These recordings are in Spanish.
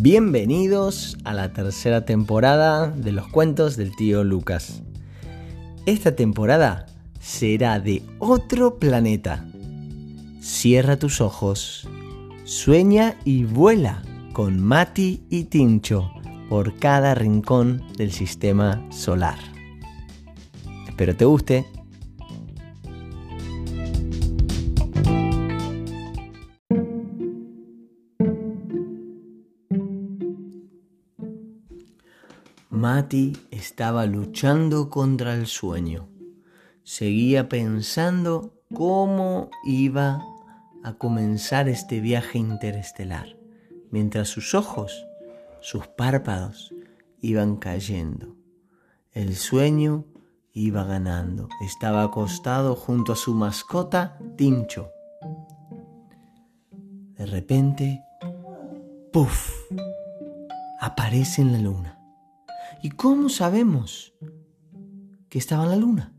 Bienvenidos a la tercera temporada de los cuentos del tío Lucas. Esta temporada será de otro planeta. Cierra tus ojos, sueña y vuela con Mati y Tincho por cada rincón del sistema solar. Espero te guste. Mati estaba luchando contra el sueño. Seguía pensando cómo iba a comenzar este viaje interestelar, mientras sus ojos, sus párpados, iban cayendo. El sueño iba ganando. Estaba acostado junto a su mascota, Tincho. De repente, ¡puf! aparece en la luna. ¿Y cómo sabemos que estaba en la luna?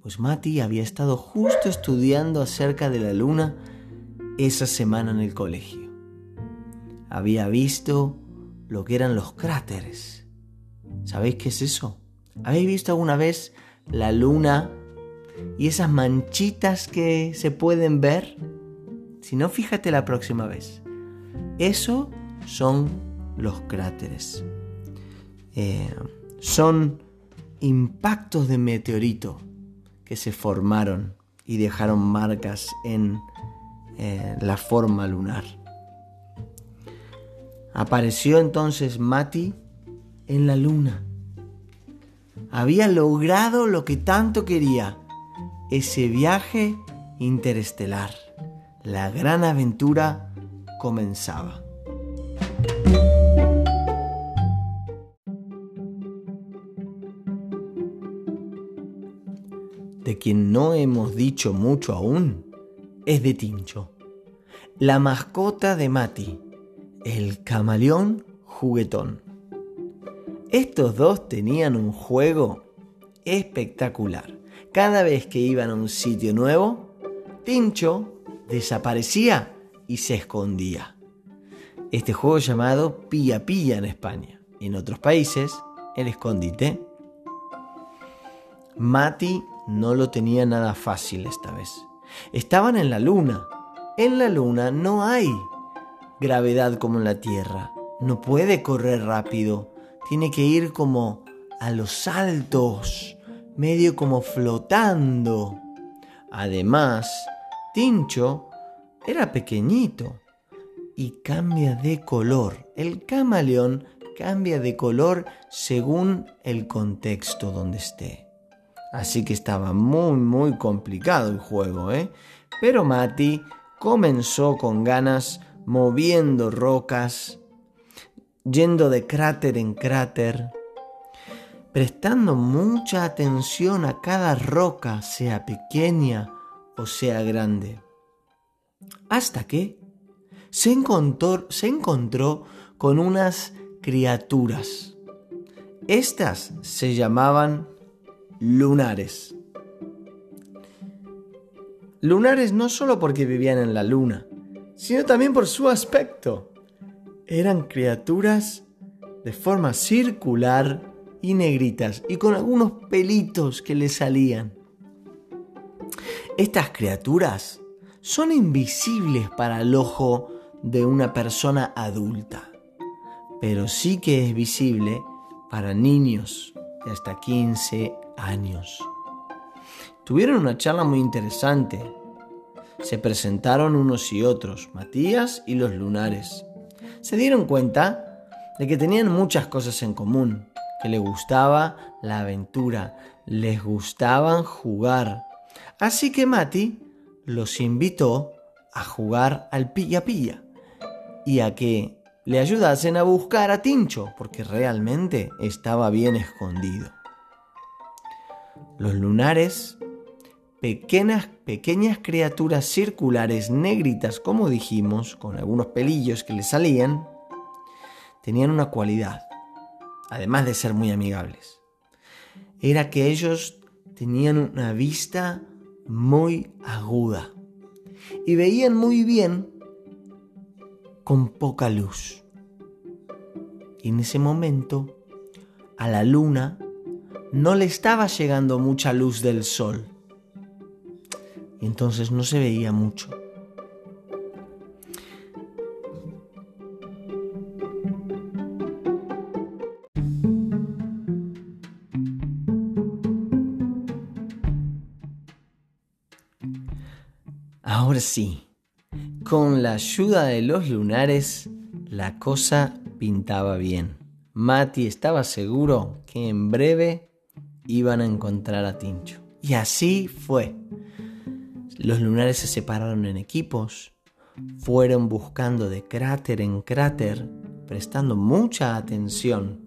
Pues Mati había estado justo estudiando acerca de la luna esa semana en el colegio. Había visto lo que eran los cráteres. ¿Sabéis qué es eso? ¿Habéis visto alguna vez la luna y esas manchitas que se pueden ver? Si no, fíjate la próxima vez. Eso son los cráteres. Eh, son impactos de meteorito que se formaron y dejaron marcas en eh, la forma lunar. Apareció entonces Mati en la luna. Había logrado lo que tanto quería, ese viaje interestelar. La gran aventura comenzaba. Quien no hemos dicho mucho aún, es de Tincho, la mascota de Mati, el camaleón juguetón. Estos dos tenían un juego espectacular. Cada vez que iban a un sitio nuevo, Tincho desaparecía y se escondía. Este juego llamado Pilla Pilla en España. En otros países, el escondite. Mati no lo tenía nada fácil esta vez. Estaban en la luna. En la luna no hay gravedad como en la Tierra. No puede correr rápido. Tiene que ir como a los saltos, medio como flotando. Además, Tincho era pequeñito y cambia de color. El camaleón cambia de color según el contexto donde esté. Así que estaba muy, muy complicado el juego, ¿eh? Pero Mati comenzó con ganas, moviendo rocas, yendo de cráter en cráter, prestando mucha atención a cada roca, sea pequeña o sea grande. Hasta que se encontró, se encontró con unas criaturas. Estas se llamaban lunares. Lunares no solo porque vivían en la luna, sino también por su aspecto. Eran criaturas de forma circular y negritas y con algunos pelitos que le salían. Estas criaturas son invisibles para el ojo de una persona adulta, pero sí que es visible para niños de hasta 15 años. Tuvieron una charla muy interesante. Se presentaron unos y otros, Matías y los lunares. Se dieron cuenta de que tenían muchas cosas en común, que les gustaba la aventura, les gustaban jugar. Así que Mati los invitó a jugar al pilla pilla y a que le ayudasen a buscar a Tincho, porque realmente estaba bien escondido. Los lunares, pequeñas, pequeñas criaturas circulares negritas, como dijimos, con algunos pelillos que le salían, tenían una cualidad, además de ser muy amigables. Era que ellos tenían una vista muy aguda y veían muy bien con poca luz. Y en ese momento a la luna no le estaba llegando mucha luz del sol. Y entonces no se veía mucho. Ahora sí, con la ayuda de los lunares, la cosa pintaba bien. Mati estaba seguro que en breve iban a encontrar a Tincho. Y así fue. Los lunares se separaron en equipos, fueron buscando de cráter en cráter, prestando mucha atención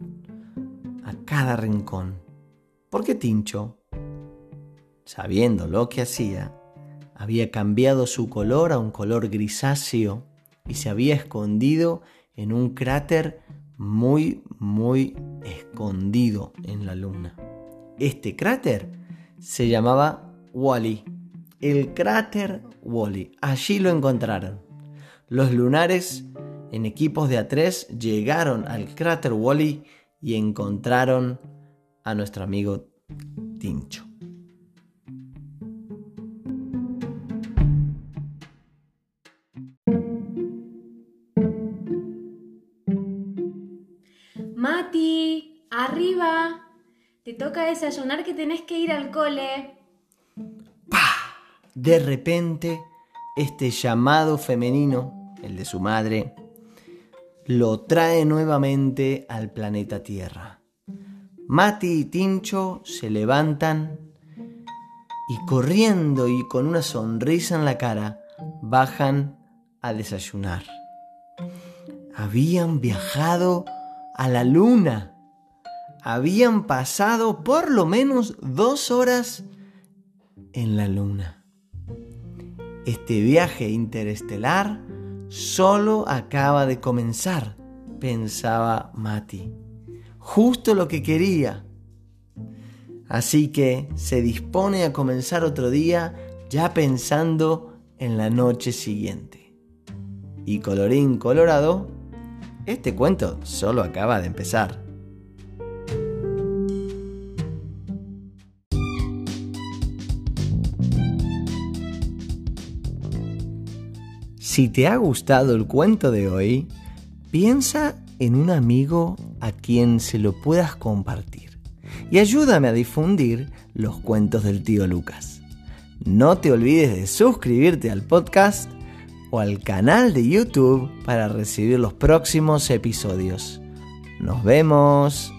a cada rincón. Porque Tincho, sabiendo lo que hacía, había cambiado su color a un color grisáceo y se había escondido en un cráter muy, muy escondido en la luna. Este cráter se llamaba Wally, el cráter Wally. Allí lo encontraron. Los lunares en equipos de A3 llegaron al cráter Wally y encontraron a nuestro amigo Tincho. Desayunar que tenés que ir al cole. ¡Pah! De repente, este llamado femenino, el de su madre, lo trae nuevamente al planeta Tierra. Mati y Tincho se levantan y corriendo y con una sonrisa en la cara bajan a desayunar. Habían viajado a la luna. Habían pasado por lo menos dos horas en la luna. Este viaje interestelar solo acaba de comenzar, pensaba Mati. Justo lo que quería. Así que se dispone a comenzar otro día ya pensando en la noche siguiente. Y colorín colorado, este cuento solo acaba de empezar. Si te ha gustado el cuento de hoy, piensa en un amigo a quien se lo puedas compartir y ayúdame a difundir los cuentos del tío Lucas. No te olvides de suscribirte al podcast o al canal de YouTube para recibir los próximos episodios. Nos vemos.